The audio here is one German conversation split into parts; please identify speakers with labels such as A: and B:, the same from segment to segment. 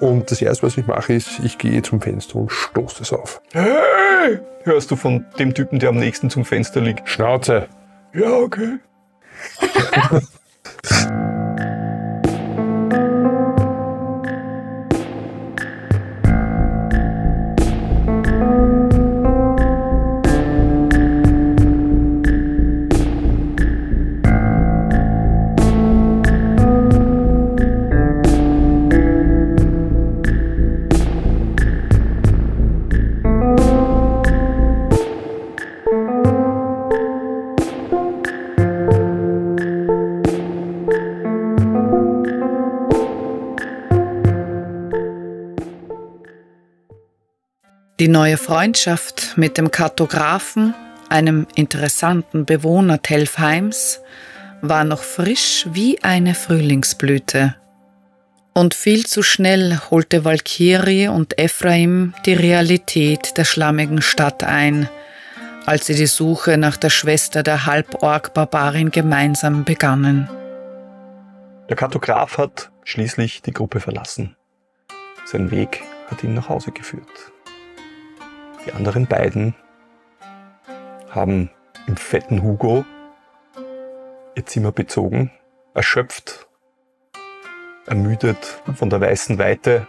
A: Und das erste, was ich mache, ist, ich gehe zum Fenster und stoße es auf.
B: Hey! Hörst du von dem Typen, der am nächsten zum Fenster liegt?
A: Schnauze!
B: Ja, okay.
C: Die neue Freundschaft mit dem Kartografen, einem interessanten Bewohner Telfheims, war noch frisch wie eine Frühlingsblüte. Und viel zu schnell holte Valkyrie und Ephraim die Realität der schlammigen Stadt ein, als sie die Suche nach der Schwester der Halborg-Barbarin gemeinsam begannen.
B: Der Kartograf hat schließlich die Gruppe verlassen. Sein Weg hat ihn nach Hause geführt. Die anderen beiden haben im fetten Hugo ihr Zimmer bezogen, erschöpft, ermüdet von der weißen Weite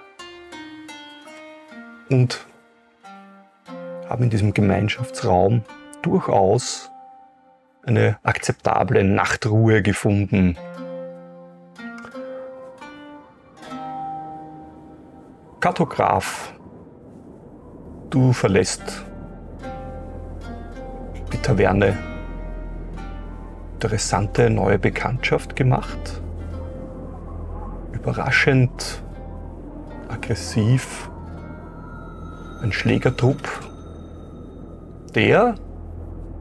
B: und haben in diesem Gemeinschaftsraum durchaus eine akzeptable Nachtruhe gefunden. Kartograf Du verlässt die Taverne. Interessante neue Bekanntschaft gemacht. Überraschend aggressiv. Ein Schlägertrupp. Der,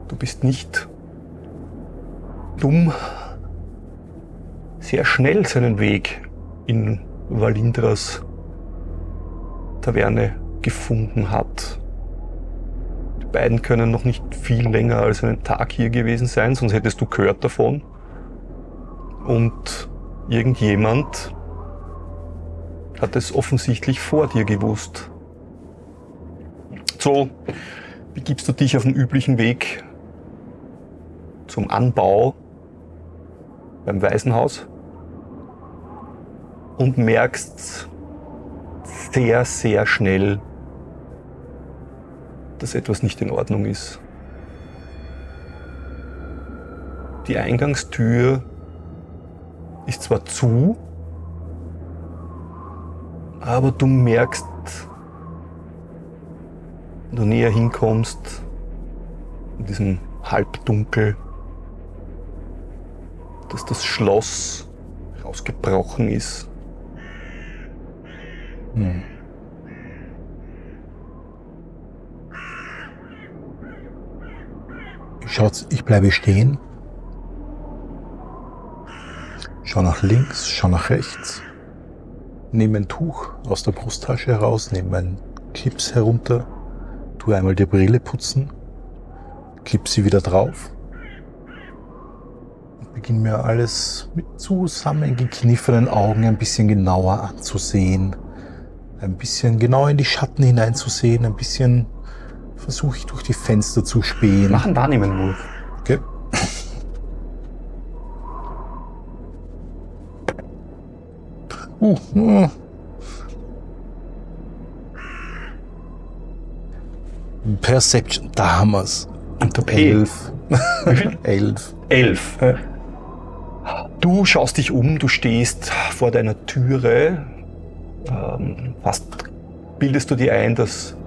B: du bist nicht dumm, sehr schnell seinen Weg in Valindras Taverne gefunden hat. Die beiden können noch nicht viel länger als einen Tag hier gewesen sein, sonst hättest du gehört davon. Und irgendjemand hat es offensichtlich vor dir gewusst. So begibst du dich auf den üblichen Weg zum Anbau beim Waisenhaus und merkst sehr, sehr schnell, dass etwas nicht in Ordnung ist. Die Eingangstür ist zwar zu, aber du merkst, wenn du näher hinkommst, in diesem Halbdunkel, dass das Schloss rausgebrochen ist. Hm.
D: Schaut, ich bleibe stehen. Schau nach links, schau nach rechts. Nehme ein Tuch aus der Brusttasche heraus, nehme meinen Clips herunter, tue einmal die Brille putzen, klipp sie wieder drauf beginne mir alles mit zusammengekniffenen Augen ein bisschen genauer anzusehen, ein bisschen genau in die Schatten hineinzusehen, ein bisschen versuche ich durch die Fenster zu spähen.
B: Mach einen Wahrnehmen-Wurf.
D: Okay. Uh, uh. Perception, da haben wir's.
B: Elf.
D: Elf.
B: Elf. Du schaust dich um, du stehst vor deiner Türe. Ähm, fast bildest du dir ein, dass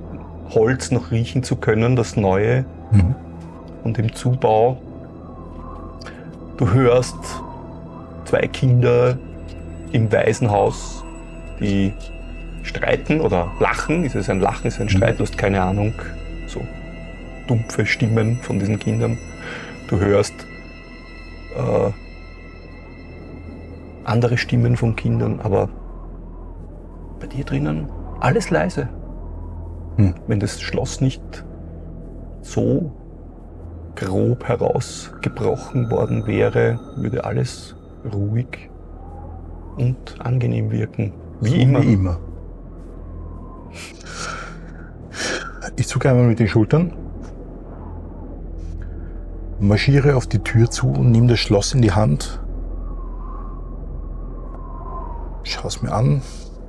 B: Holz noch riechen zu können, das Neue mhm. und im Zubau. Du hörst zwei Kinder im Waisenhaus, die streiten oder lachen. Ist es ein Lachen, ist es ein mhm. Streit? Du hast keine Ahnung. So dumpfe Stimmen von diesen Kindern. Du hörst äh, andere Stimmen von Kindern, aber bei dir drinnen alles leise. Hm. Wenn das Schloss nicht so grob herausgebrochen worden wäre, würde alles ruhig und angenehm wirken. Wie
D: So
B: immer.
D: Wie immer. Ich zucke einmal mit den Schultern, marschiere auf die Tür zu und nehme das Schloss in die Hand. Schau es mir an,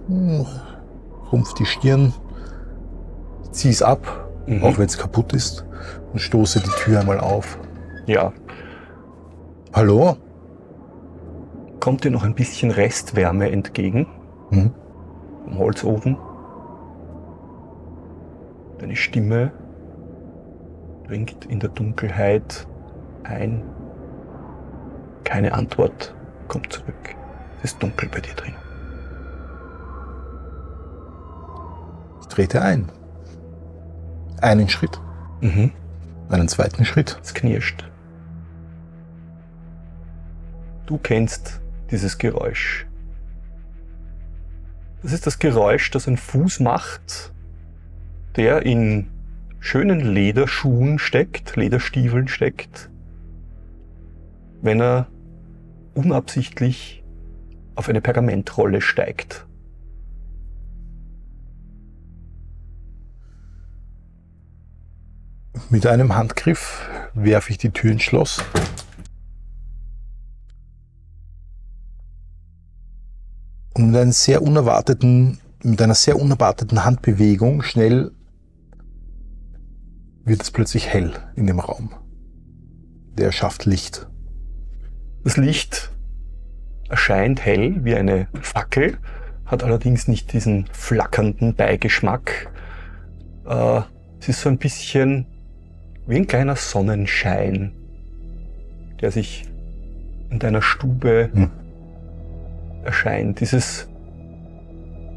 D: hm, rumpf die Stirn, ziehe es ab,
B: Mhm.
D: auch wenn es kaputt ist, und stoße die Tür einmal auf.
B: Ja,
D: Hallo?
B: kommt dir noch ein bisschen Restwärme entgegen
D: Hm?
B: vom Holzofen. Deine Stimme dringt in der Dunkelheit ein. Keine Antwort kommt zurück. Es ist dunkel bei dir drin.
D: Ich trete ein. Einen Schritt,
B: Mhm.
D: einen zweiten Schritt.
B: Es knirscht. Du kennst dieses Geräusch. Das ist das Geräusch, das ein Fuß macht, der in schönen Lederschuhen steckt, Lederstiefeln steckt, wenn er unabsichtlich auf eine Pergamentrolle steigt.
D: Mit einem Handgriff werfe ich die Tür ins Schloss. Und mit, einem sehr unerwarteten, mit einer sehr unerwarteten Handbewegung schnell wird es plötzlich hell in dem Raum. Der schafft Licht.
B: Das Licht erscheint hell wie eine Fackel, hat allerdings nicht diesen flackernden Beigeschmack. Äh, es ist so ein bisschen wie ein kleiner Sonnenschein, der sich in deiner Stube
D: Hm.
B: erscheint. Dieses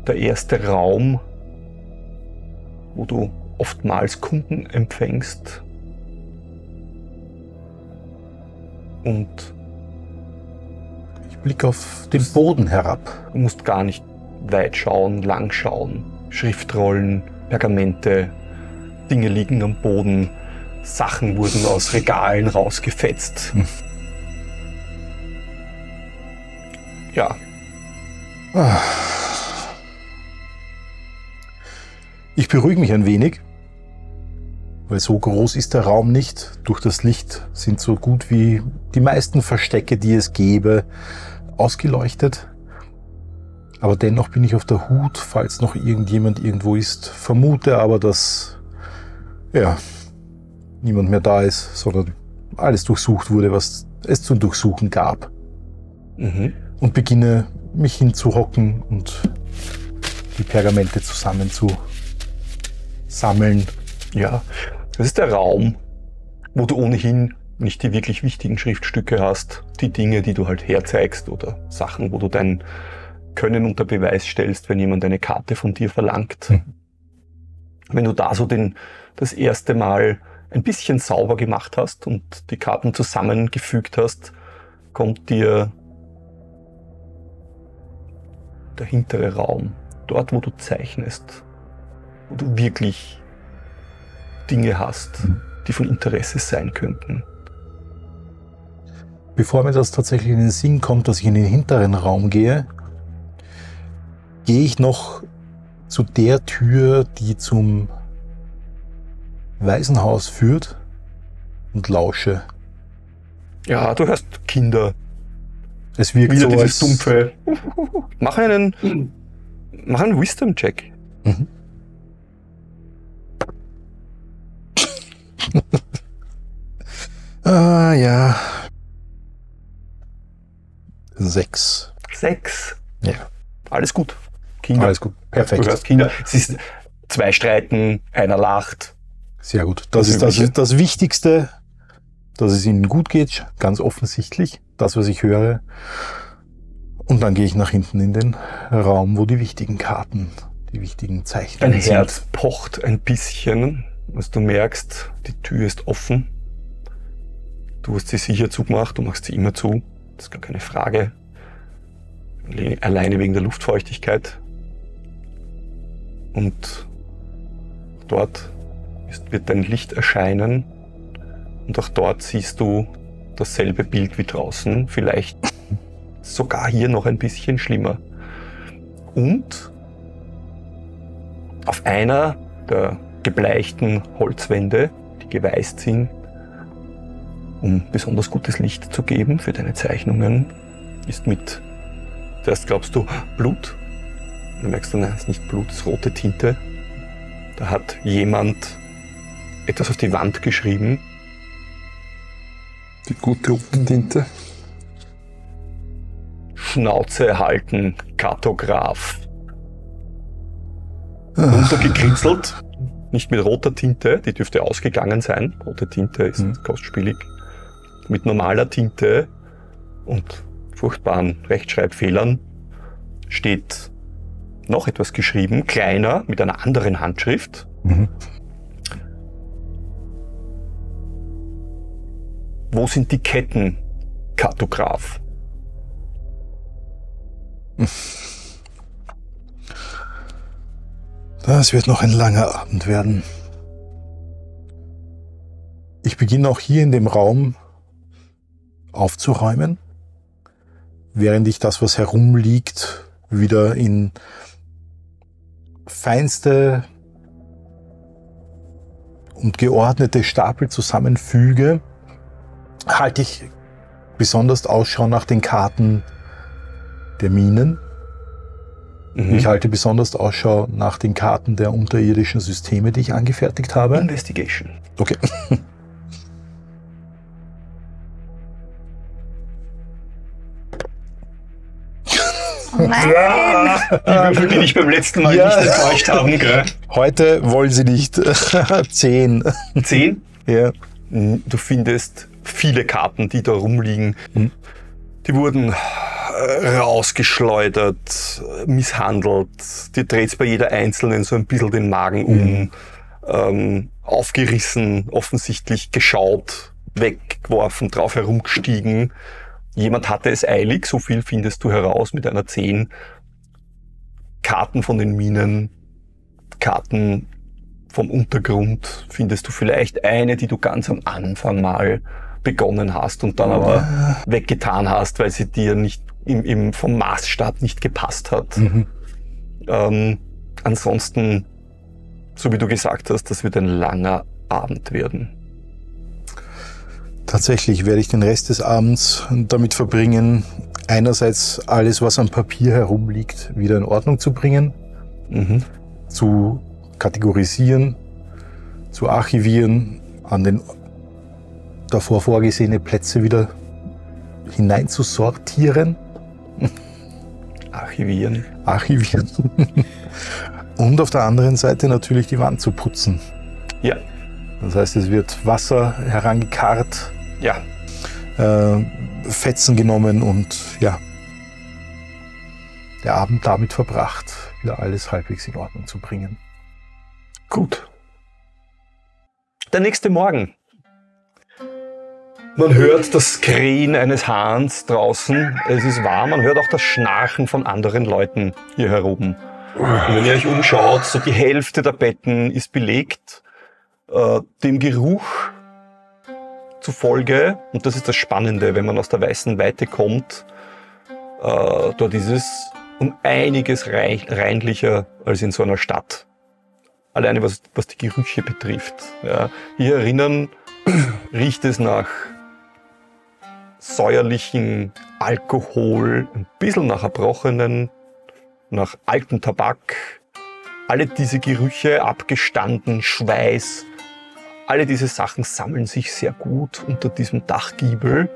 B: der erste Raum, wo du oftmals Kunden empfängst und
D: Ich blicke auf den Boden herab.
B: Du musst gar nicht weit schauen, lang schauen. Schriftrollen, Pergamente, Dinge liegen am Boden, Sachen wurden aus Regalen rausgefetzt.
D: Hm.
B: Ja,
D: Ich beruhige mich ein wenig, weil so groß ist der Raum nicht. Durch das Licht sind so gut wie die meisten Verstecke, die es gäbe, ausgeleuchtet. Aber dennoch bin ich auf der Hut, falls noch irgendjemand irgendwo ist. Vermute aber, dass ja niemand mehr da ist, sondern alles durchsucht wurde, was es zu durchsuchen gab.
B: mhm.
D: Und beginne mich hinzuhocken und die Pergamente zusammen zu sammeln.
B: ja. Das ist der Raum, wo du ohnehin nicht die wirklich wichtigen Schriftstücke hast, die Dinge, die du halt herzeigst oder Sachen, wo du dein Können unter Beweis stellst, wenn jemand eine Karte von dir verlangt.
D: Hm.
B: Wenn du da so den, das erste Mal ein bisschen sauber gemacht hast und die Karten zusammengefügt hast, kommt dir der hintere Raum, dort wo du zeichnest, wo du wirklich Dinge hast,
D: Mhm.
B: die von Interesse sein könnten.
D: Bevor mir das tatsächlich in den Sinn kommt, dass ich in den hinteren Raum gehe, gehe ich noch zu der Tür, die zum Waisenhaus führt und lausche.
B: Ja, du hörst Kinder.
D: Es wirkt
B: Wieder
D: so
B: dieses
D: als,
B: dumpfe. Mach einen, mach einen Wisdom-Check.
D: Mhm. Ah ja. Sechs.
B: Sechs.
D: Ja.
B: Alles gut. Kinder.
D: Alles gut.
B: Du
D: Perfekt.
B: hörst Kinder. Es ist zwei streiten, einer lacht.
D: Sehr gut. Das,
B: Das
D: ist das, ist das Wichtigste, dass es ihnen gut geht, ganz offensichtlich. Das, was ich höre. Und dann gehe ich nach hinten in den Raum, wo die wichtigen Karten, die wichtigen
B: Dein
D: Zeichnungen sind.
B: Herz pocht ein bisschen, als du merkst, die Tür ist offen. Du hast sie sicher zugemacht, du machst sie immer zu. Das ist gar keine Frage. Le- Alleine wegen der Luftfeuchtigkeit. Und dort wird dein Licht erscheinen. Und auch dort siehst du dasselbe Bild wie draußen. Vielleicht sogar hier noch ein bisschen schlimmer. Und auf einer der gebleichten Holzwände, die geweißt sind, um besonders gutes Licht zu geben für deine Zeichnungen, ist mit, zuerst glaubst du, Blut. Dann merkst du, nein, es ist nicht Blut, es ist rote Tinte. Da hat jemand etwas auf die Wand geschrieben.
A: Die gute Tinte.
B: Schnauze halten, Kartograf. Runtergekritzelt, nicht mit roter Tinte, die dürfte ausgegangen sein. Rote Tinte ist
D: Mhm.
B: kostspielig. Mit normaler Tinte und furchtbaren Rechtschreibfehlern steht noch etwas geschrieben, kleiner, mit einer anderen Handschrift.
D: Mhm.
B: Wo sind die Ketten, Kartograf?
D: Das wird noch ein langer Abend werden. Ich beginne auch hier in dem Raum aufzuräumen, während ich das, was herumliegt, wieder in feinste und geordnete Stapel zusammenfüge, halte ich besonders Ausschau nach den Karten der Minen.
B: Mhm.
D: Ich halte besonders Ausschau nach den Karten der unterirdischen Systeme, die ich angefertigt habe.
B: Investigation.
D: Okay.
B: Die Würfel, die dich beim letzten Mal
D: Ja.
B: nicht enttäuscht haben, gell?
D: Heute wollen sie nicht. Zehn.
B: Zehn.
D: Ja.
B: Du findest viele Karten, die da rumliegen.
D: Mhm.
B: Die wurden äh, rausgeschleudert, misshandelt. Dir dreht bei jeder einzelnen so ein bisschen den Magen um. Ähm, aufgerissen, offensichtlich geschaut, weggeworfen, drauf herumgestiegen. Jemand hatte es eilig, so viel findest du heraus mit einer 10. Karten von den Minen, Karten vom Untergrund findest du vielleicht eine, die du ganz am Anfang mal begonnen hast und dann aber weggetan hast, weil sie dir nicht im, im, vom Maßstab nicht gepasst hat.
D: Mhm.
B: Ähm, ansonsten, so wie du gesagt hast, das wird ein langer Abend werden.
D: Tatsächlich werde ich den Rest des Abends damit verbringen, einerseits alles, was am Papier herumliegt, wieder in Ordnung zu bringen,
B: Mhm.
D: zu kategorisieren, zu archivieren, an den davor vorgesehene Plätze wieder hineinzusortieren,
B: Archivieren.
D: archivieren. Und auf der anderen Seite natürlich die Wand zu putzen.
B: Ja,
D: Das heißt, es wird Wasser herangekarrt,
B: ja.
D: äh, Fetzen genommen und ja, der Abend damit verbracht, wieder alles halbwegs in Ordnung zu bringen.
B: Gut. Der nächste Morgen. Man hört das Krähen eines Hahns draußen. Es ist warm. Man hört auch das Schnarchen von anderen Leuten hier heroben. Und wenn ihr euch umschaut, so die Hälfte der Betten ist belegt. Äh, dem Geruch zufolge, und das ist das Spannende, wenn man aus der weißen Weite kommt, äh, dort ist es um einiges rei- reinlicher als in so einer Stadt alleine was, was die Gerüche betrifft. Ja. Hier erinnern riecht es nach säuerlichen Alkohol, ein bisschen nach Erbrochenen, nach altem Tabak. Alle diese Gerüche, abgestanden, Schweiß, alle diese Sachen sammeln sich sehr gut unter diesem Dachgiebel.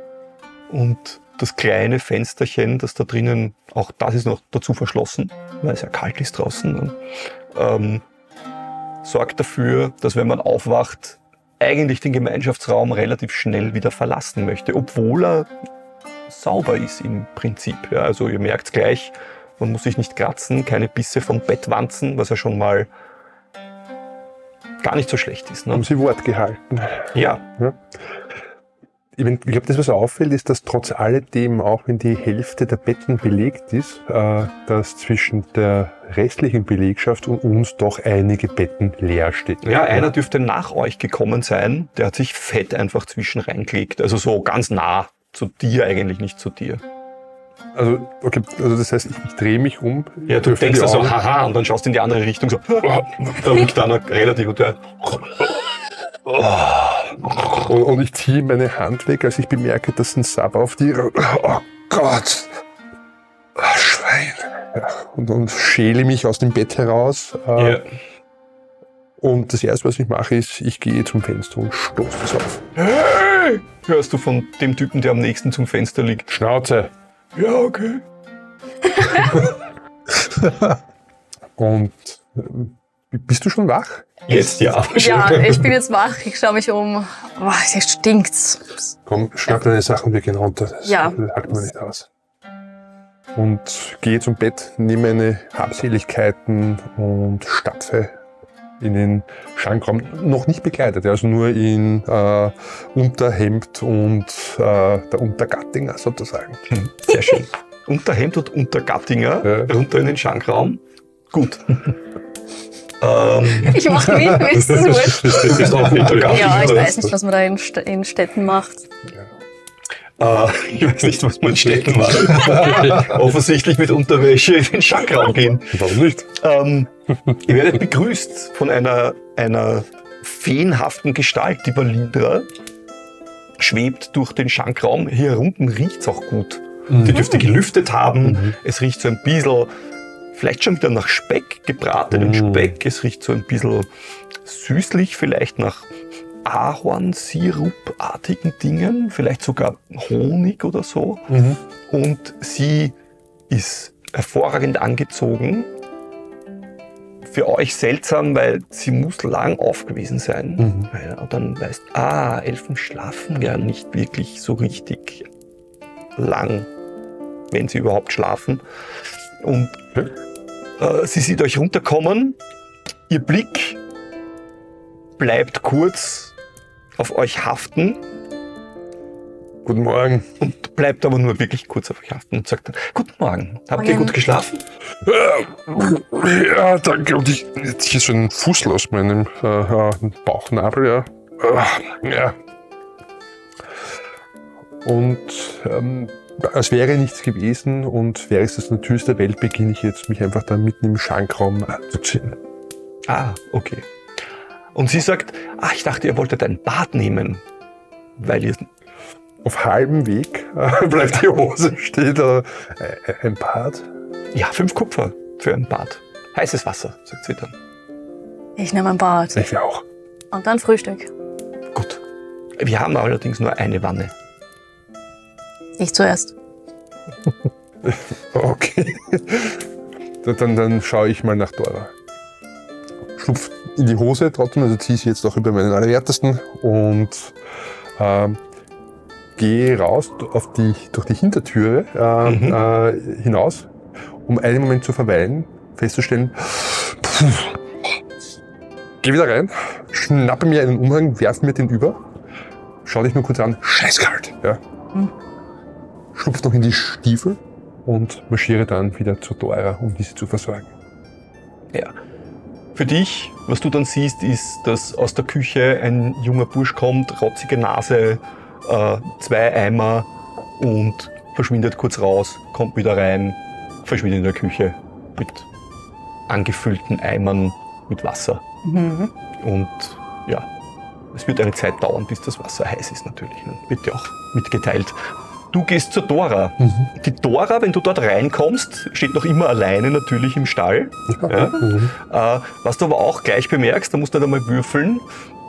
B: Und das kleine Fensterchen, das da drinnen, auch das ist noch dazu verschlossen, weil es ja kalt ist draußen. Ähm, sorgt dafür, dass wenn man aufwacht, eigentlich den Gemeinschaftsraum relativ schnell wieder verlassen möchte, obwohl er sauber ist im Prinzip. Ja, also ihr merkt gleich, man muss sich nicht kratzen, keine Bisse vom Bett wanzen, was ja schon mal gar nicht so schlecht ist. Ne?
A: Haben sie Wort gehalten.
B: Ja,
A: Ich, mein, ich glaube, das, was auffällt, ist, dass trotz alledem, auch wenn die Hälfte der Betten belegt ist, äh, dass zwischen der restlichen Belegschaft und uns doch einige Betten leer stehen.
B: ja, einer dürfte nach euch gekommen sein, der hat sich fett einfach zwischen reingelegt, also so ganz nah zu dir, eigentlich nicht zu dir.
A: Also, okay, also das heißt, ich, ich drehe mich um.
B: Ja, du denkst
A: die
B: da so,
A: Augen.
B: haha, und dann schaust du in die andere Richtung so, da liegt einer relativ und der,
A: Und, und ich ziehe meine Hand weg, als ich bemerke, dass ein Sub auf die. Oh Gott! Ah, Schwein! Und, und schäle mich aus dem Bett heraus. Äh,
B: ja.
A: Und das erste, was ich mache, ist, ich gehe zum Fenster und stoße es auf.
B: Hey! Hörst du von dem Typen, der am nächsten zum Fenster liegt?
A: Schnauze!
B: Ja, okay.
A: Und bist du schon wach?
B: Jetzt ja.
E: Ja, ich bin jetzt wach, ich schaue mich um. Boah, hier stinkt's.
A: Komm, schnapp deine Sachen, wir gehen runter. Das
E: Ja.
A: halten wir nicht aus. Und gehe zum Bett, nehme meine Habseligkeiten und stapfe in den Schankraum. Noch nicht bekleidet, also nur in äh, Unterhemd und äh, der Untergattinger sozusagen.
B: Hm, Sehr schön. Unterhemd und Untergattinger
A: Ja.
B: runter in den Schankraum. Gut. Ähm,
E: Ich mach mit, mir ist das wurscht.
B: du bist auch Untergattinger.
E: Ja, ich weiß nicht, was man da in, St in Städten macht.
B: Äh, ich weiß nicht, was man in Städten macht. Offensichtlich mit Unterwäsche in den Schankraum gehen.
A: Warum nicht?
B: Ähm, ihr werdet begrüßt von einer, einer feenhaften Gestalt, die Valindra schwebt durch den Schankraum. Hier unten riecht es auch gut. Die dürfte gelüftet haben. Es riecht so ein bisschen, vielleicht schon wieder nach Speck, gebratenem
A: Mm.
B: Speck. Es riecht so ein bisschen süßlich, vielleicht nach Ahornsirupartigen Dingen, vielleicht sogar Honig oder so.
A: Mhm.
B: Und sie ist hervorragend angezogen. Für euch seltsam, weil sie muss lang auf gewesen sein.
A: Mhm.
B: Weil du dann weißt, ah, Elfen schlafen ja nicht wirklich so richtig lang, wenn sie überhaupt schlafen. Und sie sieht euch runterkommen. Ihr Blick bleibt kurz auf euch haften
A: Guten Morgen.
B: und bleibt aber nur wirklich kurz auf euch haften und sagt dann, Guten Morgen, habt ihr
E: Morgen.
B: gut geschlafen?
A: Ja, danke. Und ich, jetzt hier so ein Fussel aus meinem äh, äh, Bauchnabel, ja. Äh, ja. Und ähm, als wäre nichts gewesen und wäre es das Natürlichste der Welt, beginne ich jetzt mich einfach da mitten im Schankraum anzuziehen.
B: Ah, okay. Und sie sagt, ah, ich dachte, ihr wolltet ein Bad nehmen, weil ihr...
A: Auf halbem Weg äh, bleibt die Hose stehen, äh, ein Bad.
B: Ja, fünf Kupfer für ein Bad. Heißes Wasser, sagt sie dann.
E: Ich nehme ein Bad.
A: Ich auch.
E: Und dann Frühstück.
B: Gut. Wir haben allerdings nur eine Wanne.
E: Ich zuerst.
A: Okay. Dann, dann, schaue ich mal nach Dora. Schlupf in die Hose trotzdem, also ziehe sie jetzt auch über meinen Allerwertesten und ähm, gehe raus auf die, durch die Hintertüre äh,
B: Mhm.
A: äh, hinaus, um einen Moment zu verweilen, festzustellen, gehe wieder rein, schnappe mir einen Umhang, werfe mir den über, schau dich nur kurz an, scheißkalt. Ja.
E: Mhm.
A: Schlupf noch in die Stiefel und marschiere dann wieder zu Dora, um diese zu versorgen.
B: Ja. Für dich, was du dann siehst, ist, dass aus der Küche ein junger Bursch kommt, rotzige Nase, äh, zwei Eimer und verschwindet kurz raus, kommt wieder rein, verschwindet in der Küche mit angefüllten Eimern mit Wasser.
E: Mhm.
B: Und ja, es wird eine Zeit dauern, bis das Wasser heiß ist natürlich. Wird ja auch mitgeteilt. Du gehst zur Dora. Die Dora, wenn du dort reinkommst, steht noch immer alleine natürlich im Stall. Ja?
A: Mhm.
B: Äh, was du aber auch gleich bemerkst, da musst du nicht einmal würfeln,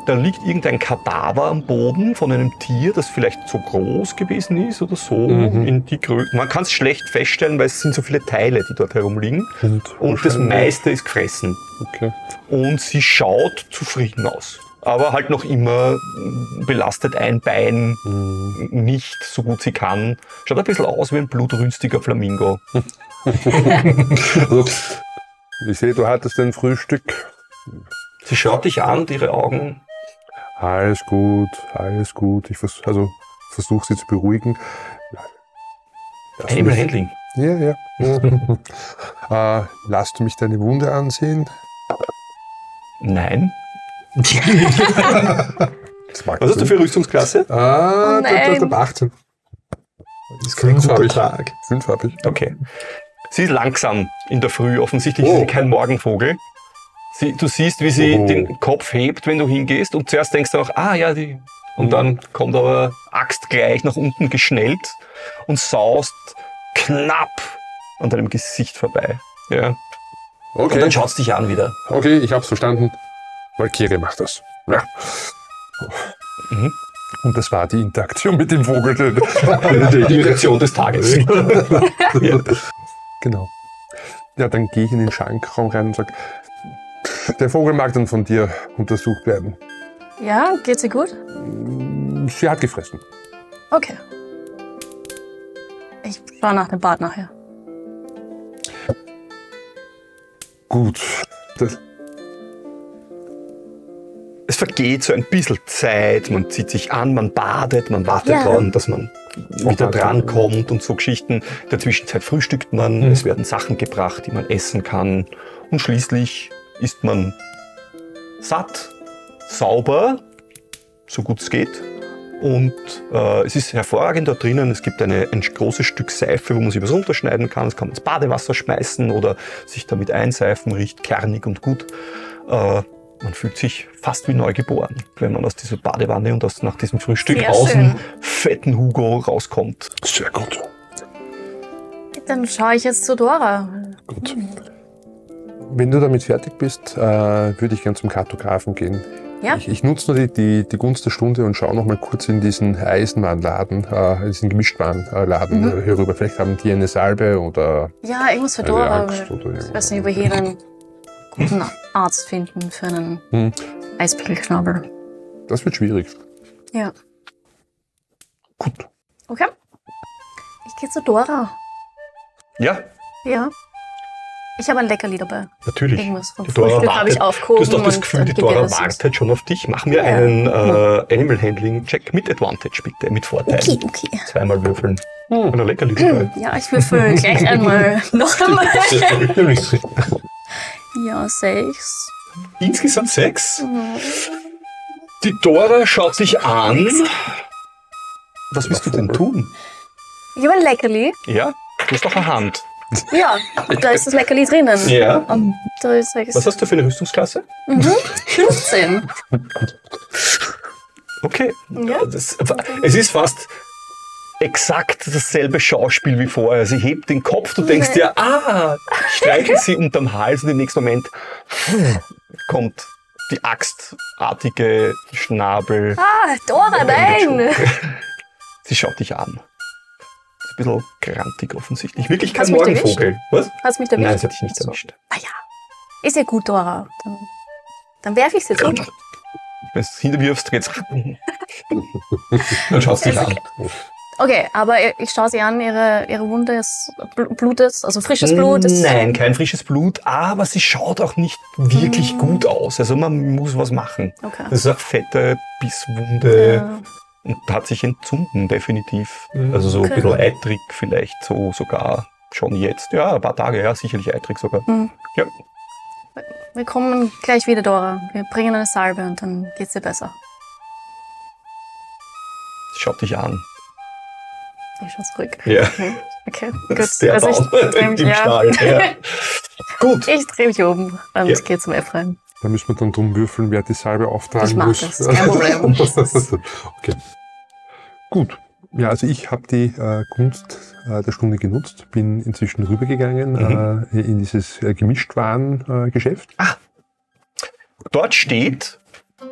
B: da liegt irgendein Kadaver am Boden von einem Tier, das vielleicht so groß gewesen ist oder so.
A: Mhm.
B: In die Grö Man kann es schlecht feststellen, weil es sind so viele Teile, die dort herumliegen.
A: Und,
B: Und das meiste ist gefressen.
A: Okay.
B: Und sie schaut zufrieden aus. Aber halt noch immer mm, belastet ein Bein
A: Mhm.
B: nicht so gut sie kann. Schaut ein bisschen aus wie ein blutrünstiger Flamingo.
A: Also, ich sehe, du hattest ein Frühstück.
B: Sie schaut dich an und ihre Augen
A: Alles gut, alles gut. Ich vers also, versuche sie zu beruhigen.
B: Animal Handling.
A: Ja, ja. äh, lass du mich deine Wunde ansehen?
B: Nein. Was hast du für Rüstungsklasse?
A: Ah,
E: Oh
A: da, da,
E: nein.
A: da, 18.
B: Das ist kein. Tag.
A: Fünfarbig.
B: Okay. Sie ist langsam in der Früh. Offensichtlich ist
A: Oh.
B: sie kein Morgenvogel. Sie, du siehst, wie sie
A: Oh.
B: den Kopf hebt, wenn du hingehst. Und zuerst denkst du auch, ah ja, die. Und
A: Mhm.
B: dann kommt aber Axt gleich nach unten geschnellt und saust knapp an deinem Gesicht vorbei. Ja. Und
A: Okay,
B: dann schaut dich an wieder.
A: okay, ich hab's verstanden. Valkyrie macht das. Ja.
B: Mhm.
A: Und das war die Interaktion mit dem Vogel.
B: Die Reaktion des Tages. ja.
A: Genau. Ja, dann gehe ich in den Schankraum rein und sage, der Vogel mag dann von dir untersucht werden.
E: Ja, geht's ihr gut?
A: Sie hat gefressen.
E: Okay. Ich schaue nach dem Bad nachher.
A: Gut. Das,
B: vergeht so ein bisschen Zeit, man zieht sich an, man badet, man wartet
E: Ja.
B: dran, dass man wieder drankommt und so Geschichten. In der Zwischenzeit frühstückt man,
A: Mhm.
B: es werden Sachen gebracht, die man essen kann und schließlich ist man satt, sauber, so gut es geht. Und äh, es ist hervorragend da drinnen. Es gibt eine, ein großes Stück Seife, wo man sich was runterschneiden kann. Das kann man ins Badewasser schmeißen oder sich damit einseifen, riecht kernig und gut. Äh, man fühlt sich fast wie neugeboren, wenn man aus dieser Badewanne und aus, nach diesem Frühstück
E: Sehr
B: aus dem
E: schön.
B: fetten Hugo rauskommt.
A: sehr gut.
E: Dann schaue ich jetzt zu Dora.
A: Gut. Wenn du damit fertig bist, äh, würde ich gern zum Kartografen gehen.
E: Ja.
A: Ich, ich nutze nur die, die, die Gunst der Stunde und schaue noch mal kurz in diesen Eisenwarenladen, äh, in diesen Gemischtwarenladen
E: Mhm.
A: äh, herüber. Vielleicht haben die eine Salbe oder
E: Ja, irgendwas für Dora. Ich weiß nicht, ob wir hier einen guten Arzt finden für einen
A: Hm.
E: Eispickelknabel.
A: Das wird schwierig.
E: Ja.
A: Gut.
E: Okay. Ich gehe zu Dora.
B: Ja,
E: Ja. Ich habe ein Leckerli dabei.
B: natürlich.
E: Irgendwas vom
B: Die Dora
E: Frühstück habe ich aufgehoben.
B: Du hast doch das Gefühl,
E: dann
B: die Dora
E: das.
B: wartet schon auf dich. Mach mir
E: Ja.
B: einen äh, Animal Handling Check mit Advantage, bitte, mit Vorteil.
E: Okay, okay.
B: Zweimal würfeln.
A: Hm.
B: Und ein Leckerli dabei.
E: Ja, ich würfel gleich einmal. Noch einmal. Ja, sechs.
B: Insgesamt sechs. Die Dora schaut dich an. Was willst du denn tun?
E: Ich habe ein Leckerli.
B: Ja, du hast doch eine Hand.
E: Ja, da ist das Leckerli drinnen.
B: Ja.
E: Und da ist sechs.
B: Was hast du für eine Rüstungsklasse?
E: Mhm. 15.
B: Okay.
E: Ja.
B: Das, es ist fast exakt dasselbe Schauspiel wie vorher. Sie hebt den Kopf, du denkst dir, ah, streichelt sie unterm Hals und im nächsten Moment kommt die axtartige Schnabel.
E: Ah, Dora, nein!
B: Sie schaut dich an. Ist ein bisschen grantig offensichtlich. Wirklich kein
E: Hast du mich
B: Morgenvogel. Was?
E: Hast mich erwischt?
B: Nein, das hat dich nicht
E: So.
B: erwischt.
E: Ah ja. Ist ja gut, Dora. Dann, dann werfe ich sie so.
B: Wenn du es hinterwirfst, geht's. Dann schaust du dich an.
E: Okay, aber ich schaue sie an, ihre, ihre Wunde ist bl- blutet, also frisches Blut. Ist,
B: Nein, kein frisches Blut, aber sie schaut auch nicht wirklich gut aus. Also man muss was machen.
E: Okay.
B: Das ist eine fette Bisswunde
E: Ja.
B: und hat sich entzünden, definitiv.
A: Mhm.
B: Also so ein
E: Okay.
B: bisschen eitrig vielleicht, so sogar schon jetzt. Ja, ein paar Tage, ja, sicherlich eitrig sogar.
E: Hm.
B: Ja.
E: Wir kommen gleich wieder, Dora. Wir bringen eine Salbe und dann geht's dir besser.
B: Schaut dich an.
E: Ich schau zurück.
B: Ja.
E: Okay, okay gut.
B: Ist der
E: Also ich
B: Baum
E: dreh mich,
B: im ja. Gut.
E: Ich drehe mich um und
B: Ja.
E: gehe zum Ephraim.
A: Da müssen wir dann drum würfeln, wer die Salbe auftragen
E: Ich mach
A: muss.
E: das, kein Problem.
A: okay. Gut. Ja, also ich habe die äh, Gunst äh, der Stunde genutzt, bin inzwischen rübergegangen
B: Mhm.
A: äh, in dieses äh, Gemischtwarengeschäft. Äh, Geschäft.
B: Dort steht,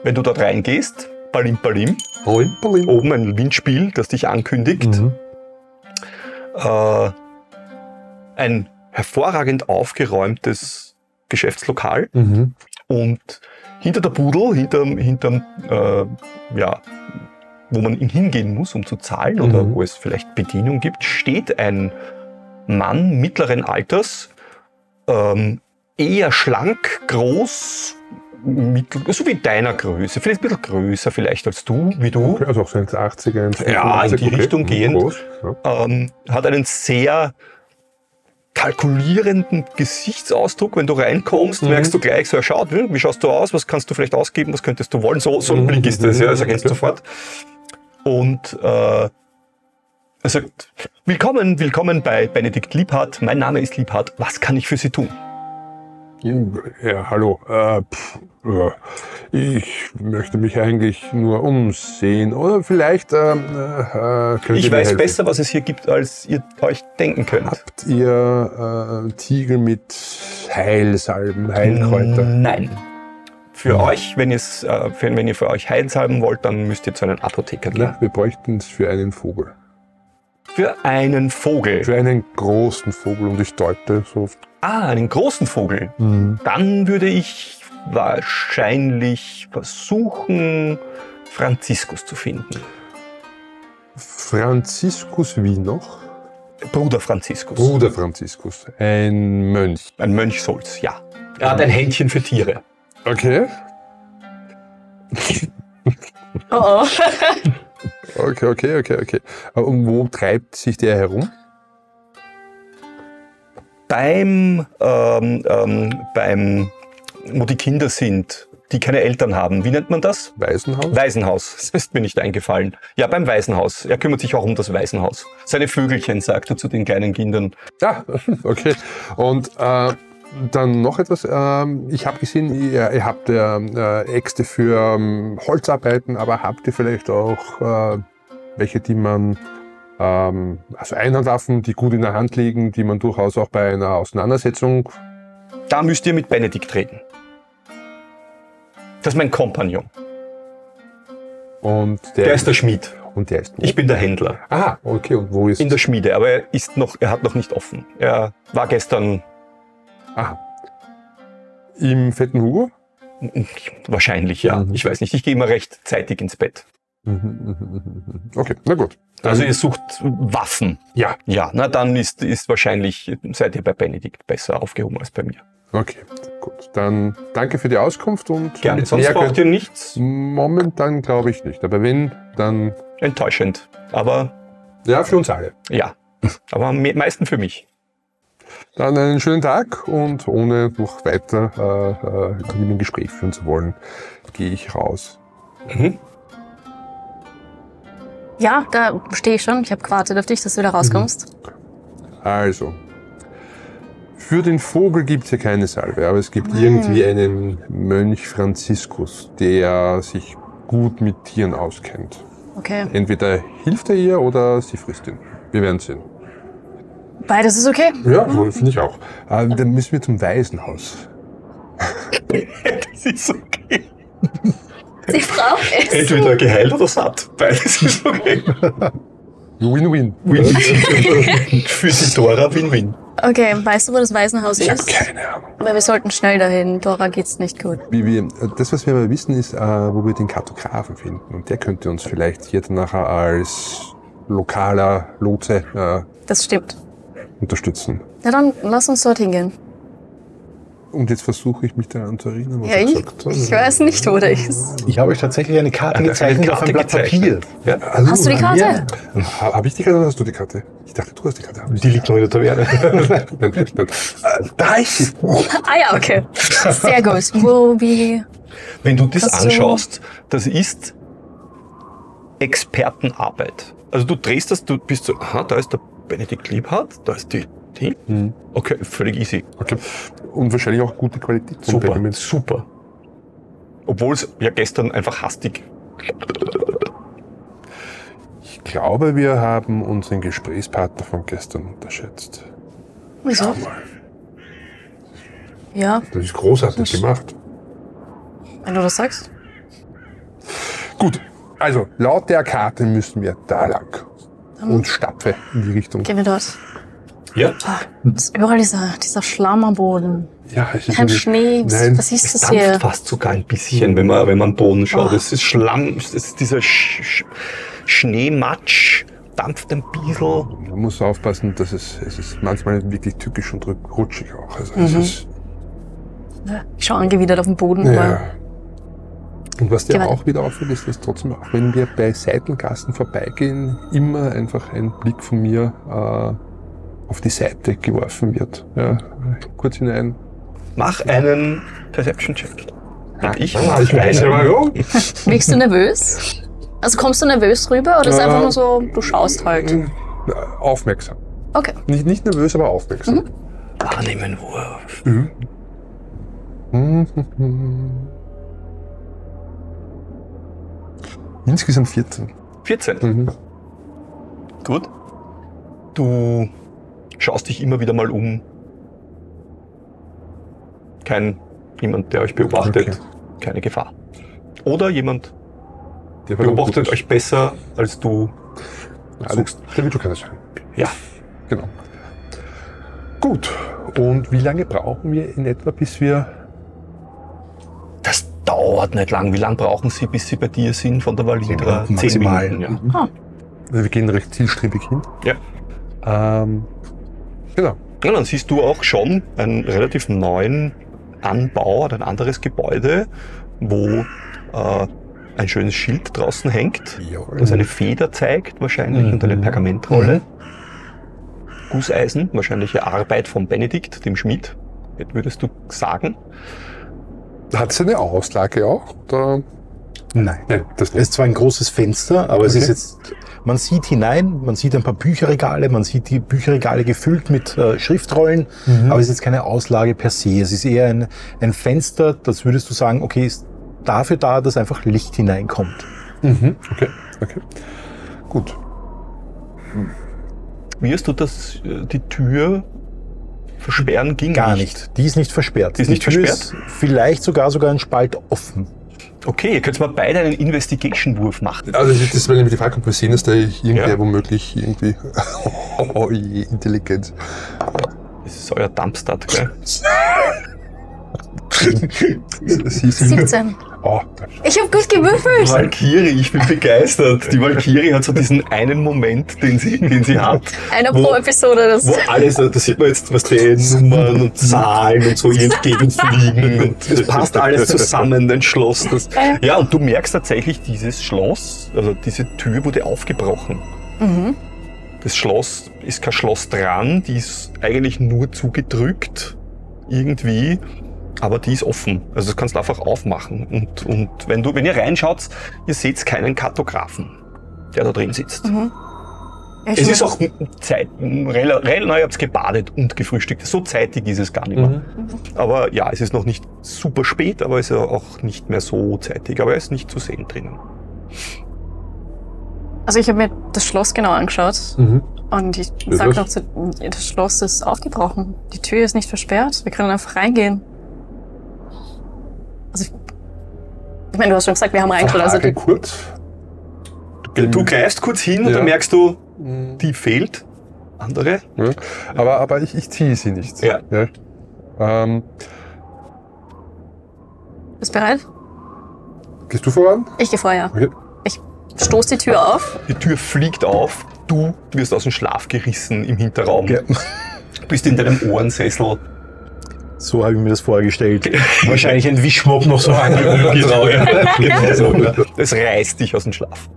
B: wenn du dort reingehst, Balim Balim,
A: Palim, palim.
B: oben ein Windspiel, das dich ankündigt.
A: Mhm.
B: Äh, ein hervorragend aufgeräumtes Geschäftslokal
A: Mhm.
B: und hinter der Pudel, hinterm, hinterm äh, ja, wo man hingehen muss, um zu zahlen oder
A: Mhm.
B: wo es vielleicht Bedienung gibt, steht ein Mann mittleren Alters, ähm, eher schlank, groß, mittel, so wie deiner Größe, vielleicht ein bisschen größer vielleicht als du, wie du.
A: Okay, also auch so 1,80er, 1,85.
B: Ja, in die Richtung
A: Mhm,
B: gehend.
A: Groß. Ja.
B: ähm, hat einen sehr kalkulierenden Gesichtsausdruck. Wenn du reinkommst,
A: Mhm.
B: merkst du gleich so, er schaut, wie schaust du aus, was kannst du vielleicht ausgeben, was könntest du wollen. So, so ein
A: Mhm.
B: Blick ist das, ja, das erkennst du
A: Okay.
B: sofort. Und äh, Er sagt, willkommen, willkommen bei Benedikt Liebhardt. Mein Name ist Liebhardt. Was kann ich für Sie tun?
A: Ja, hallo. Äh, pff, ja, ich möchte mich eigentlich nur umsehen. Oder vielleicht äh, äh, könnt
B: Ich
A: ihr mir
B: weiß
A: helfen.
B: besser, was es hier gibt, als ihr euch denken könnt.
A: Habt ihr äh, Tiegel mit Heilsalben, Heilkräuter?
B: Nein. Für euch, wenn, ihr's, äh, für, wenn ihr für euch Heilsalben wollt, dann müsst ihr zu einem Apotheker gehen.
A: Na, wir bräuchten es für einen Vogel.
B: Für einen Vogel.
A: Für einen großen Vogel und ich deute so.
B: Ah, einen großen Vogel. Dann würde ich wahrscheinlich versuchen, Franziskus zu finden.
A: Franziskus wie noch?
B: Bruder Franziskus.
A: Bruder Franziskus, ein Mönch.
B: Ein Mönch soll's, ja. Er hat ein Händchen für Tiere.
A: Okay.
E: Oh oh.
A: Okay, okay, okay, okay. Und wo treibt sich der herum?
B: Beim, ähm, ähm, beim, wo die Kinder sind, die keine Eltern haben, wie nennt man das?
A: Waisenhaus?
B: Waisenhaus. Das ist mir nicht eingefallen. Ja, beim Waisenhaus. Er kümmert sich auch um das Waisenhaus. Seine Vögelchen, sagt er zu den kleinen Kindern.
A: Ja, okay. Und äh, dann noch etwas. ähm, ich habe gesehen, ihr, ihr habt ja äh, Äxte für ähm, Holzarbeiten, aber habt ihr vielleicht auch äh, welche, die man, ähm, also Einhandwaffen, die gut in der Hand liegen, die man durchaus auch bei einer Auseinandersetzung.
B: Da müsst ihr mit Benedikt reden. Das ist mein Kompagnon.
A: Und der,
B: Der ist der Schmied.
A: und der ist.
B: Ich bin der Händler.
A: Ah, okay. Und wo ist?
B: In der Schmiede, aber er ist noch, er hat noch nicht offen. Er war gestern
A: Aha. Im fetten Hugo?
B: wahrscheinlich, ja.
A: Mhm.
B: Ich weiß nicht. Ich gehe immer recht zeitig ins Bett.
A: Mhm, Okay, na gut. Dann-
B: Also ihr sucht Waffen.
A: ja,
B: Ja, na dann ist, ist wahrscheinlich, seid ihr bei Benedikt besser aufgehoben als bei mir.
A: okay, gut. Dann danke für die Auskunft und
B: Gerne. Sonst braucht ihr nichts.
A: Momentan glaube ich nicht. Aber wenn, dann
B: Enttäuschend. Aber
A: ja, für uns alle.
B: ja. Aber am me- meisten für mich.
A: Dann einen schönen Tag und ohne noch weiter äh, äh, mit ein Gespräch führen zu wollen, gehe ich raus.
E: Ja, da stehe ich schon. Ich habe gewartet auf dich, dass du wieder rauskommst.
A: Also, für den Vogel gibt es ja keine Salbe, aber es gibt irgendwie einen Mönch Franziskus, der sich gut mit Tieren auskennt.
E: Okay.
A: Entweder hilft er ihr oder sie frisst ihn. Wir werden sehen.
E: Beides ist okay.
A: Ja, finde ich auch. Äh, dann müssen wir zum Waisenhaus.
B: Das ist okay.
E: Die Frau ist.
B: Entweder geheilt oder satt. Beides ist okay.
A: Win-win.
B: Für die Dora Win-Win.
E: Okay, weißt du, wo das Waisenhaus
A: Ich habe
E: ist?
A: keine Ahnung.
E: Weil wir sollten schnell dahin. Dora geht's nicht gut.
A: Wie wir, das, was wir aber wissen, ist, äh, wo wir den Kartografen finden. Und der könnte uns vielleicht hier nachher als lokaler Lotse äh,
E: Das stimmt.
A: unterstützen.
E: Na dann, lass uns dorthin gehen.
A: Und jetzt versuche ich mich daran zu erinnern, was
E: Ja,
A: er
E: ich,
A: gesagt hat.
E: ich weiß nicht, wo der ist.
D: Ich habe euch tatsächlich eine Karte
B: Eine
D: gezeichnet auf
B: Karte
D: ein Blatt Papier.
B: Ja.
A: Also,
E: Hast du die Karte?
D: Ja.
A: Ha- Habe ich die Karte oder hast du die Karte? Ich dachte, du hast die Karte.
D: Die liegt noch in der Taverne.
A: nein, nein, nein. Da ist sie.
E: Ah ja, okay. Sehr gut. Wo, wie...
B: Wenn du das
E: Hast du-
B: anschaust, das ist Expertenarbeit. Also du drehst das, du bist so, aha, da ist der Benedikt Liebhardt, da ist die, die.
A: Hm.
B: Okay, völlig easy.
A: Okay. Und wahrscheinlich auch gute Qualität. vom
B: Super,
A: Pergament.
B: super. Obwohl es ja gestern einfach hastig.
A: Ich glaube, wir haben unseren Gesprächspartner von gestern unterschätzt.
E: Wieso? Ja,
A: Das ist großartig
E: Das-
A: gemacht.
E: wenn du das sagst.
A: Gut, also laut der Karte müssen wir da lang. Und stapfe in die Richtung.
E: Gehen wir dort.
B: Ja.
E: Ah, es ist überall dieser, dieser Schlamm am Boden.
A: Ja, es ist
E: Kein Schnee. Was,
A: Nein,
E: was ist das
B: dampft
E: hier?
B: fast sogar ein bisschen, wenn man, wenn man am Boden schaut.
E: Oh.
B: Es ist Schlamm, es ist dieser Sch Sch Schneematsch, dampft ein bisschen.
A: Man muss aufpassen, dass es, es ist manchmal wirklich tückisch und rutschig auch. Also es
E: Mhm.
A: ist,
E: Ich schaue angewidert auf den Boden.
A: ja. Und was dir auch wieder auffällt, ist, dass trotzdem, auch wenn wir bei Seitengassen vorbeigehen, immer einfach ein Blick von mir äh, auf die Seite geworfen wird. Ja, kurz hinein.
B: Mach einen Perception-Check. Ich
A: Ah, ich weiß ja warum.
E: Wirkst du nervös? Also kommst du nervös rüber oder ist
A: Ja.
E: einfach nur so, du schaust halt?
A: Äh, Aufmerksam.
E: Okay.
A: Nicht, nicht nervös, aber aufmerksam.
B: Wahrnehmen Wurf.
A: Mhm. Insgesamt 14.
B: 14.
A: Mhm.
B: Gut. Du schaust dich immer wieder mal um. Kein jemand, der euch beobachtet.
A: Okay.
B: Keine Gefahr. Oder jemand
A: Der
B: beobachtet euch besser, als du
A: Ja,
B: suchst.
A: Der wird schon keiner sein.
B: Ja.
A: Genau. Gut. Und wie lange brauchen wir in etwa, bis wir.
B: Das dauert nicht lang. Wie lange brauchen sie, bis sie bei dir sind von der Valindra?
D: Minuten maximal.
B: Minuten, ja.
A: Also wir gehen recht zielstrebig hin.
B: Ja.
A: Ähm, genau.
B: Ja, dann siehst du auch schon einen relativ neuen Anbau, oder ein anderes Gebäude, wo äh, ein schönes Schild draußen hängt,
D: Jawohl.
B: das eine Feder zeigt wahrscheinlich und eine
A: Mhm.
B: Pergamentrolle. Gusseisen, wahrscheinliche Arbeit von Benedikt, dem Schmied, würdest du sagen.
A: Hat es eine Auslage auch? Oder?
D: Nein.
A: Nein, das
D: Es ist zwar ein großes Fenster, aber es
A: Okay.
D: ist jetzt, man sieht hinein, man sieht ein paar Bücherregale, man sieht die Bücherregale gefüllt mit äh, Schriftrollen,
A: Mhm.
D: aber es ist jetzt keine Auslage per se. Es ist eher ein, ein Fenster, das würdest du sagen, okay, ist dafür da, dass einfach Licht hineinkommt.
A: Mhm. Okay, okay. Gut.
B: Wie hast du das, äh, die Tür versperren ging
D: Gar nicht. Die ist nicht versperrt.
B: Die ist nicht
D: Tür
B: versperrt?
D: vielleicht sogar sogar ein Spalt offen.
B: Okay, ihr könnt mal beide einen Investigation-Wurf machen.
A: Also das, das wäre nämlich die Frage, ob wir sehen, dass da irgendwer
B: Ja.
A: womöglich irgendwie. Oh je, Intelligenz.
B: Das ist euer Dumpstart, gell?
A: Sie sind.
E: 17.
A: Oh,
E: Ich habe gut gewürfelt.
B: Valkyrie, ich bin begeistert. Die Valkyrie hat so diesen einen Moment, den sie, den sie hat,
E: Einer pro Episode. Das
B: wo alles, da sieht man jetzt, was die Nummern und Zahlen und so ihr entgegenfliegen und es passt alles zusammen, ein Schloss. Das, ja, und du merkst tatsächlich, dieses Schloss, also diese Tür wurde aufgebrochen.
E: mhm.
B: Das Schloss ist kein Schloss dran, die ist eigentlich nur zugedrückt, irgendwie, aber die ist offen. Also das kannst du einfach aufmachen. Und, und wenn du, wenn ihr reinschaut, ihr seht keinen Kartografen, der da drin sitzt.
E: Mhm. Ich
B: Es ist auch Zeit, relativ, ihr habt gebadet und gefrühstückt. So zeitig ist es gar nicht mehr.
A: Mhm.
B: Aber ja, es ist noch nicht super spät, aber es ist auch nicht mehr so zeitig. Aber er ist nicht zu sehen drinnen.
E: Also ich habe mir das Schloss genau angeschaut
A: Mhm.
E: und ich sage noch zu, das Schloss ist aufgebrochen. Die Tür ist nicht versperrt. Wir können einfach reingehen. Also ich, ich meine, du hast schon gesagt, wir haben reingeschaut. Also du,
A: kurz.
B: Du greifst kurz hin und
A: Ja.
B: dann merkst du,
A: Mhm.
B: die fehlt. Andere.
A: Ja. Aber, aber ich, ich ziehe sie nicht.
B: Ja.
A: Ähm,
E: bist bereit?
A: gehst du voran?
E: Ich gehe vorher.
A: Okay.
E: Ich stoß die Tür auf.
B: Die Tür fliegt auf. Du wirst aus dem Schlaf gerissen im Hinterraum.
D: Ja.
B: Bist in deinem Ohrensessel.
D: So habe ich mir das vorgestellt. Wahrscheinlich ein Wischmopp noch so rein.
B: genau, ja. genau so. Ja. Es reißt dich aus dem Schlaf.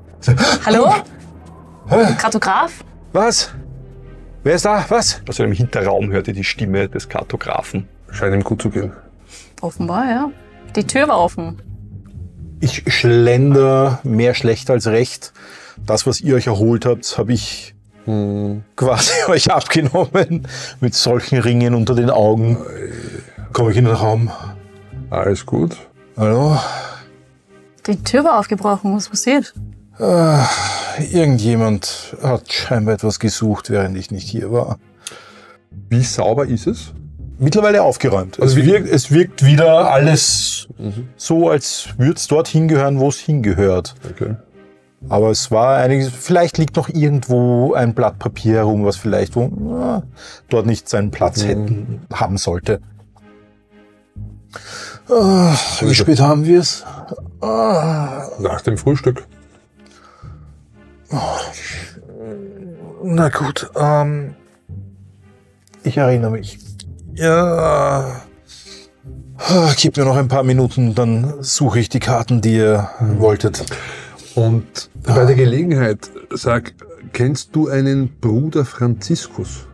E: Hallo? Kartograf?
D: Was? Wer ist da? Was?
B: Also im Hinterraum hört ihr die Stimme des Kartografen.
A: Scheint ihm gut zu gehen.
E: Offenbar, ja. Die Tür war offen.
D: Ich schlender mehr schlecht als recht. Das, was ihr euch erholt habt, habe ich
A: Hm.
D: quasi euch abgenommen. Mit solchen Ringen unter den Augen. Komme ich in den Raum.
A: Alles gut.
D: Hallo?
E: Die Tür war aufgebrochen. Was passiert?
D: Ah, irgendjemand hat scheinbar etwas gesucht, während ich nicht hier war.
A: Wie sauber ist es?
D: Mittlerweile aufgeräumt.
A: Also
D: es, wirkt, es wirkt wieder alles so, als würde es dort hingehören, wo es hingehört.
A: Okay.
D: Aber es war einiges, vielleicht liegt noch irgendwo ein Blatt Papier herum, was vielleicht wo, ah, dort nicht seinen Platz
A: Mhm.
D: hätten, haben sollte. Ah, wie spät haben wir es? Ah,
A: Nach dem Frühstück.
D: na gut, ähm, ich erinnere mich. Ja, ah, gib mir noch ein paar Minuten, dann suche ich die Karten, die ihr wolltet.
A: Und bei der Gelegenheit, sag, kennst du einen Bruder Franziskus?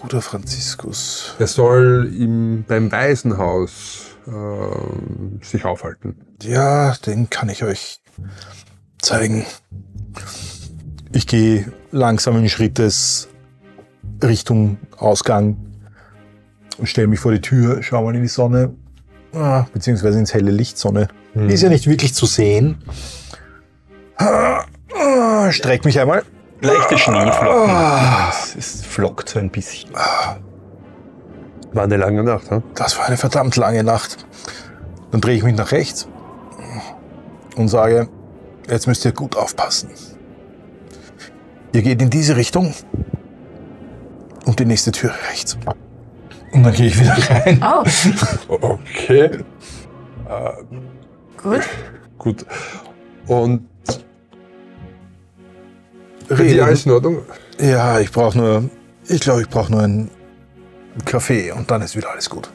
D: Bruder Franziskus.
A: Er soll im, beim Waisenhaus ähm, sich aufhalten.
D: Ja, den kann ich euch zeigen. Ich gehe langsamen Schrittes Richtung Ausgang und stelle mich vor die Tür, schaue mal in die Sonne, ah, beziehungsweise ins helle Licht. Sonne ist ja nicht wirklich zu sehen. Ah, ah, Streck mich einmal.
B: Leichte Schneeflocken. Es, es flockt so ein bisschen.
A: War eine lange Nacht, hm?
D: Das war eine verdammt lange Nacht. Dann drehe ich mich nach rechts und sage, jetzt müsst ihr gut aufpassen. Ihr geht in diese Richtung und die nächste Tür rechts. Und dann gehe ich wieder rein.
E: Oh,
A: Okay,
E: gut.
A: gut. Und für
D: Rede.
A: die alles in Ordnung?
D: Ja, ich brauche nur, ich glaube, ich brauche nur einen Kaffee und dann ist wieder alles gut.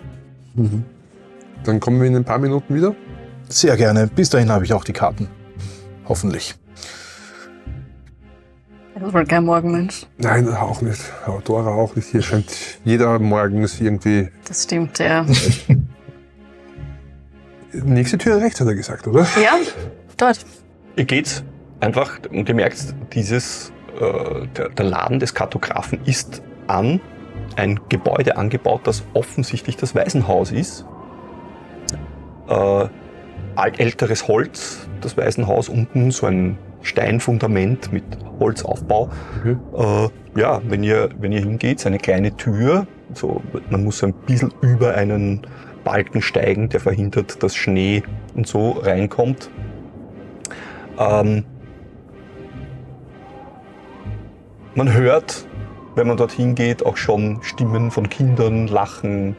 A: Dann kommen wir in ein paar Minuten wieder.
D: Sehr gerne. Bis dahin habe ich auch die Karten. Hoffentlich.
E: Das ist wohl kein Morgenmensch.
A: Nein, auch nicht. Aber Dora auch nicht. Hier scheint jeder morgens irgendwie.
E: Das stimmt, ja.
A: Nächste Tür rechts, hat er gesagt, oder?
E: ja, dort.
B: Ihr geht einfach und ihr merkt, dieses, äh, der, der Laden des Kartografen ist an ein Gebäude angebaut, das offensichtlich das Waisenhaus ist. Äh, älteres Holz, das Waisenhaus, unten so ein Steinfundament mit Holzaufbau.
A: Mhm.
B: Äh, ja, wenn ihr, wenn ihr hingeht, ist eine kleine Tür. So, man muss so ein bisschen über einen Balken steigen, der verhindert, dass Schnee und so reinkommt. Ähm, man hört, wenn man dorthin geht, auch schon Stimmen von Kindern, Lachen,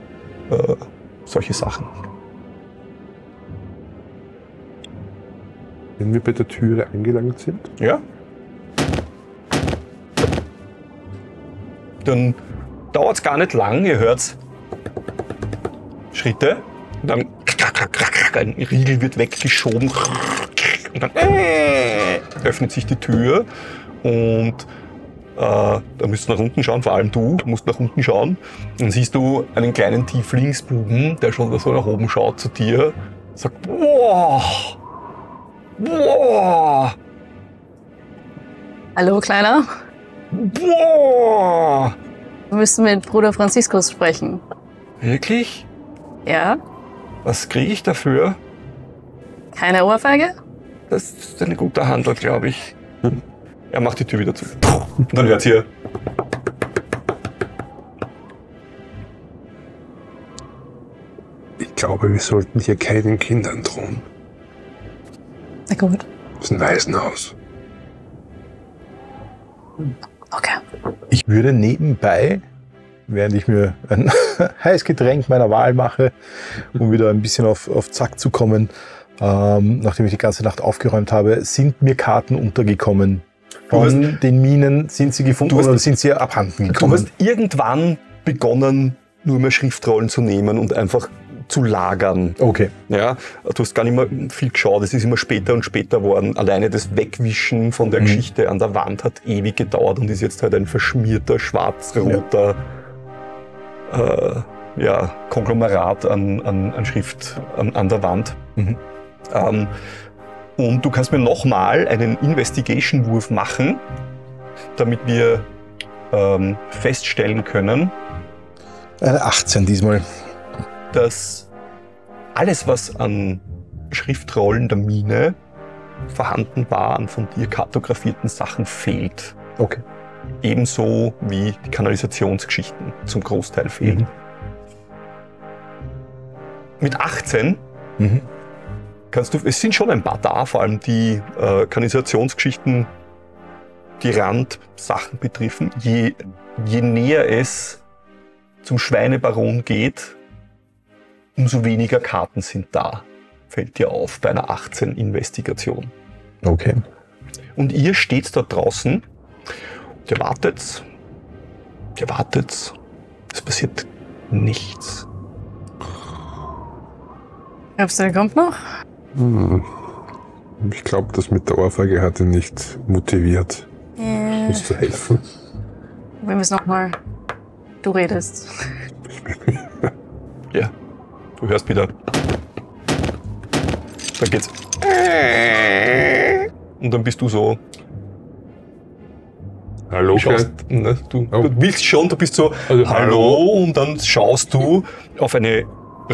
B: äh, solche Sachen.
A: Wenn wir bei der Türe angelangt sind.
B: Ja? Dann dauert es gar nicht lang, ihr hört Schritte und dann ein Riegel wird weggeschoben und dann äh, öffnet sich die Tür und da müsst ihr nach unten schauen, vor allem du musst nach unten schauen. Dann siehst du einen kleinen Tieflingsbuben, der schon so nach oben schaut zu dir, sagt, boah, boah,
E: Hallo, Kleiner.
B: boah.
E: Wir müssen mit Bruder Franziskus sprechen.
B: Wirklich?
E: Ja?
B: Was kriege ich dafür?
E: Keine Ohrfeige?
B: Das ist eine gute Handel, glaube ich. Er macht die Tür wieder zu. Und dann hört ihr.
A: Ich glaube, wir sollten hier keinen Kindern drohen.
E: Na gut.
A: Das ist ein Waisenhaus.
E: Okay.
D: Ich würde nebenbei, während ich mir ein heißes Getränk meiner Wahl mache, um wieder ein bisschen auf, auf Zack zu kommen, ähm, nachdem ich die ganze Nacht aufgeräumt habe, sind mir Karten untergekommen.
B: Du hast-
D: Von den Minen sind sie gefunden
B: Du hast-
D: oder sind sie abhanden
B: Du
D: gekommen?
B: hast irgendwann begonnen, nur mehr Schriftrollen zu nehmen und einfach zu lagern.
D: okay.
B: Ja, du hast gar nicht mehr viel geschaut, es ist immer später und später worden. Alleine das Wegwischen von der
D: Mhm.
B: Geschichte an der Wand hat ewig gedauert und ist jetzt halt ein verschmierter, schwarz-roter äh, ja, Konglomerat an, an, an Schrift an, an der Wand.
D: Mhm.
B: Ähm, und du kannst mir nochmal einen Investigation-Wurf machen, damit wir ähm, feststellen können,
D: Eine 18 diesmal.
B: dass alles, was an Schriftrollen der Mine vorhanden war, an von dir kartografierten Sachen fehlt.
D: Okay.
B: Ebenso wie die Kanalisationsgeschichten zum Großteil fehlen.
D: Mhm.
B: Mit 18
D: Mhm.
B: Kannst du, es sind schon ein paar da, vor allem die äh, Kanalisationsgeschichten, die Randsachen betreffen. Je, je näher es zum Schweinebaron geht, umso weniger Karten sind da, fällt dir auf bei einer 18 Investigation.
D: Okay.
B: Und ihr steht dort draußen, und ihr wartet, ihr wartet, es passiert nichts.
E: Glaubst du, der kommt noch?
A: Hm. Ich glaube, das mit der Ohrfeige hat ihn nicht motiviert,
E: Äh,
A: uns zu helfen.
E: wir müssen nochmal. Du redest.
B: Ja, du hörst wieder. Dann geht's. Und dann bist du so
A: Hallo,
B: Du, schaust, ne, du,
A: Oh.
B: du willst schon, du bist so,
A: Also,
B: hallo, und dann schaust du auf eine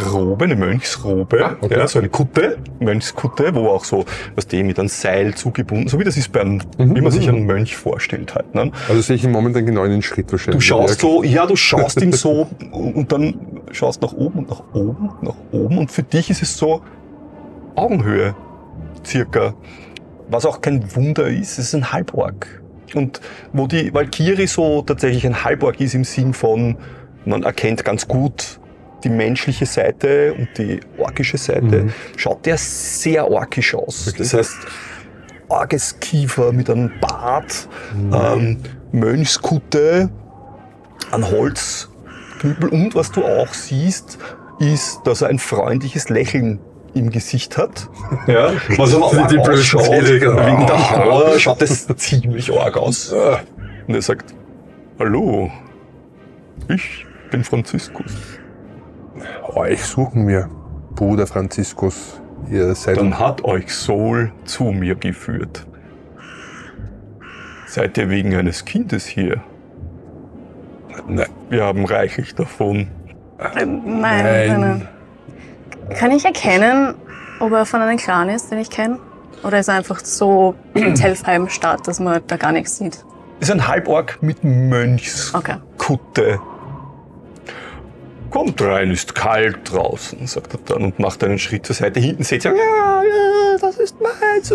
B: Robe, eine Mönchsrobe,
A: Ah, okay.
B: ja, so eine Kutte, Mönchskutte, wo auch so, was die mit einem Seil zugebunden, so wie das ist bei einem,
A: Mhm,
B: wie man sich
A: mhm.
B: einen Mönch vorstellt halt. Ne?
A: Also sehe ich ihn momentan genau in den Schritt
B: Du
A: wahrscheinlich.
B: schaust
A: Ja,
B: so, ja, du schaust ihn so und dann schaust nach oben und nach oben, und nach oben und für dich ist es so Augenhöhe, circa. Was auch kein Wunder ist, es ist ein Halborg. Und wo die Valkyrie so tatsächlich ein Halborg ist im Sinn von, man erkennt ganz gut die menschliche Seite und die orkische Seite,
A: Mhm.
B: schaut der sehr orkisch aus.
A: Okay.
B: Das heißt, orges Kiefer mit einem Bart,
A: Mhm.
B: ähm, Mönchskutte, ein Holzknüppel und was du auch siehst, ist, dass er ein freundliches Lächeln im Gesicht hat. Ja, was aber
A: Die-
B: arg
A: die
B: ausschaut.
A: Genau.
B: Wegen der Haare schaut das ziemlich arg aus. Und er sagt, hallo, ich bin Franziskus.
A: Euch suchen wir, Bruder Franziskus. Ihr seid
B: Dann hat euch Sol zu mir geführt. Seid ihr wegen eines Kindes hier?
A: Nein.
B: Wir haben reichlich davon.
E: Nein, nein, nein. Kann ich erkennen, ob er von einem Clan ist, den ich kenne? Oder ist er einfach so in Telfheim-Stadt, dass man da gar nichts sieht?
B: Ist ein Halborg mit Mönchskutte.
E: Okay.
B: Kommt rein, ist kalt draußen, sagt er dann und macht einen Schritt zur Seite. Hinten seht ihr, ja, ja, das ist meins.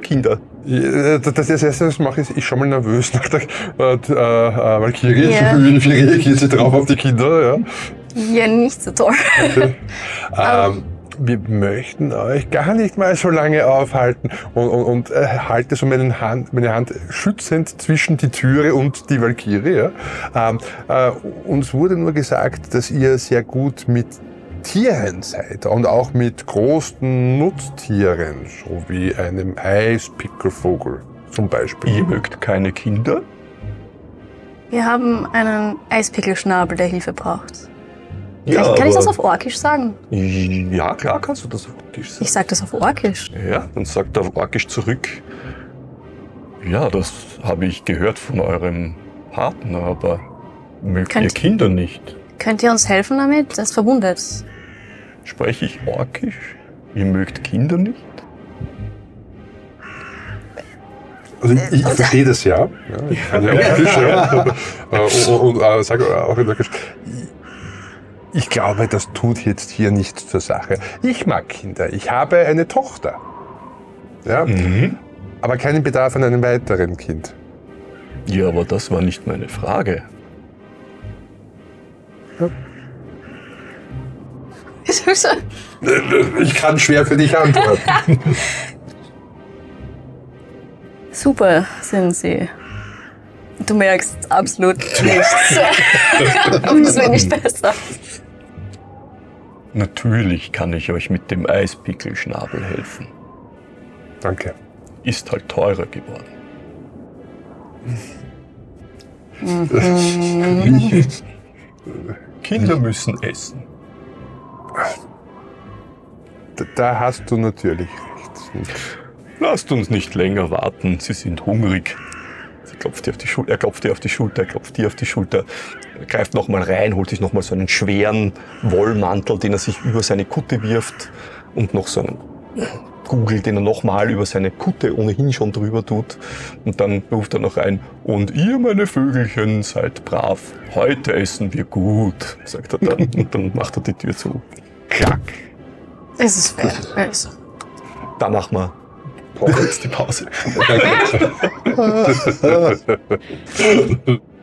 B: Kinder.
A: Ja, Das das erste, was ich mache, ist, ich schaue mal nervös nach der äh, äh, Valkyrie.
E: Ja.
A: Wie, wie reagiert sie drauf auf die Kinder? Ja.
E: Ja, nicht so toll.
A: Ähm, wir möchten euch gar nicht mal so lange aufhalten und, und, und äh, halte so meine Hand, meine Hand schützend zwischen die Türe und die Valkyrie. Ja. Ähm, äh, uns wurde nur gesagt, dass ihr sehr gut mit Tieren seid und auch mit großen Nutztieren, so wie einem Eispickelvogel zum Beispiel.
B: Ihr mögt keine Kinder?
E: Wir haben einen Eispickelschnabel, der Hilfe braucht.
B: Ja,
E: kann ich das auf Orkisch sagen?
B: Ja, klar kannst du das auf Orkisch sagen.
E: Ich sag das auf Orkisch.
B: Ja, dann sagt er auf Orkisch zurück. Ja, das habe ich gehört von eurem Partner, aber mögt ihr
E: Könnt-
B: Kinder nicht?
E: Könnt ihr uns helfen damit? Das verwundet.
B: Spreche ich Orkisch? Ihr mögt Kinder nicht?
A: Also ich, ich verstehe das ja. ja ich kann ja auch Fisch, ja. Äh, und, und äh, sage auch in Türkisch, ich, glaube, das tut jetzt hier nichts zur Sache. Ich mag Kinder. Ich habe eine Tochter. Ja,
B: Mhm.
A: aber keinen Bedarf an einem weiteren Kind.
B: Ja, aber das war nicht meine Frage.
A: Ich kann schwer für dich antworten.
E: Super sind sie. Du merkst absolut nichts. Und es wird nicht besser.
B: Natürlich kann ich euch mit dem Eispickelschnabel helfen.
A: Danke.
B: Ist halt teurer geworden. Kinder müssen essen.
A: Da, da hast du natürlich recht.
B: Lasst uns nicht länger warten, Sie sind hungrig. Klopft dir auf die Schulter, er klopft dir auf die Schulter, er klopft dir auf die Schulter, er greift nochmal rein, holt sich nochmal so einen schweren Wollmantel, den er sich über seine Kutte wirft und noch so einen Kugel, den er nochmal über seine Kutte ohnehin schon drüber tut. Und dann ruft er noch rein, und ihr, meine Vögelchen, seid brav. Heute essen wir gut, sagt er dann. Und dann macht er die Tür zu. Klack.
E: Es ist fair. Also.
B: Da machen wir kurz die Pause.